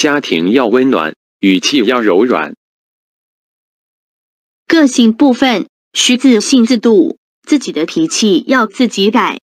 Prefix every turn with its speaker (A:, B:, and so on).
A: 家庭要温暖语气要柔软。
B: 个性部分需自信自度自己的脾气要自己改。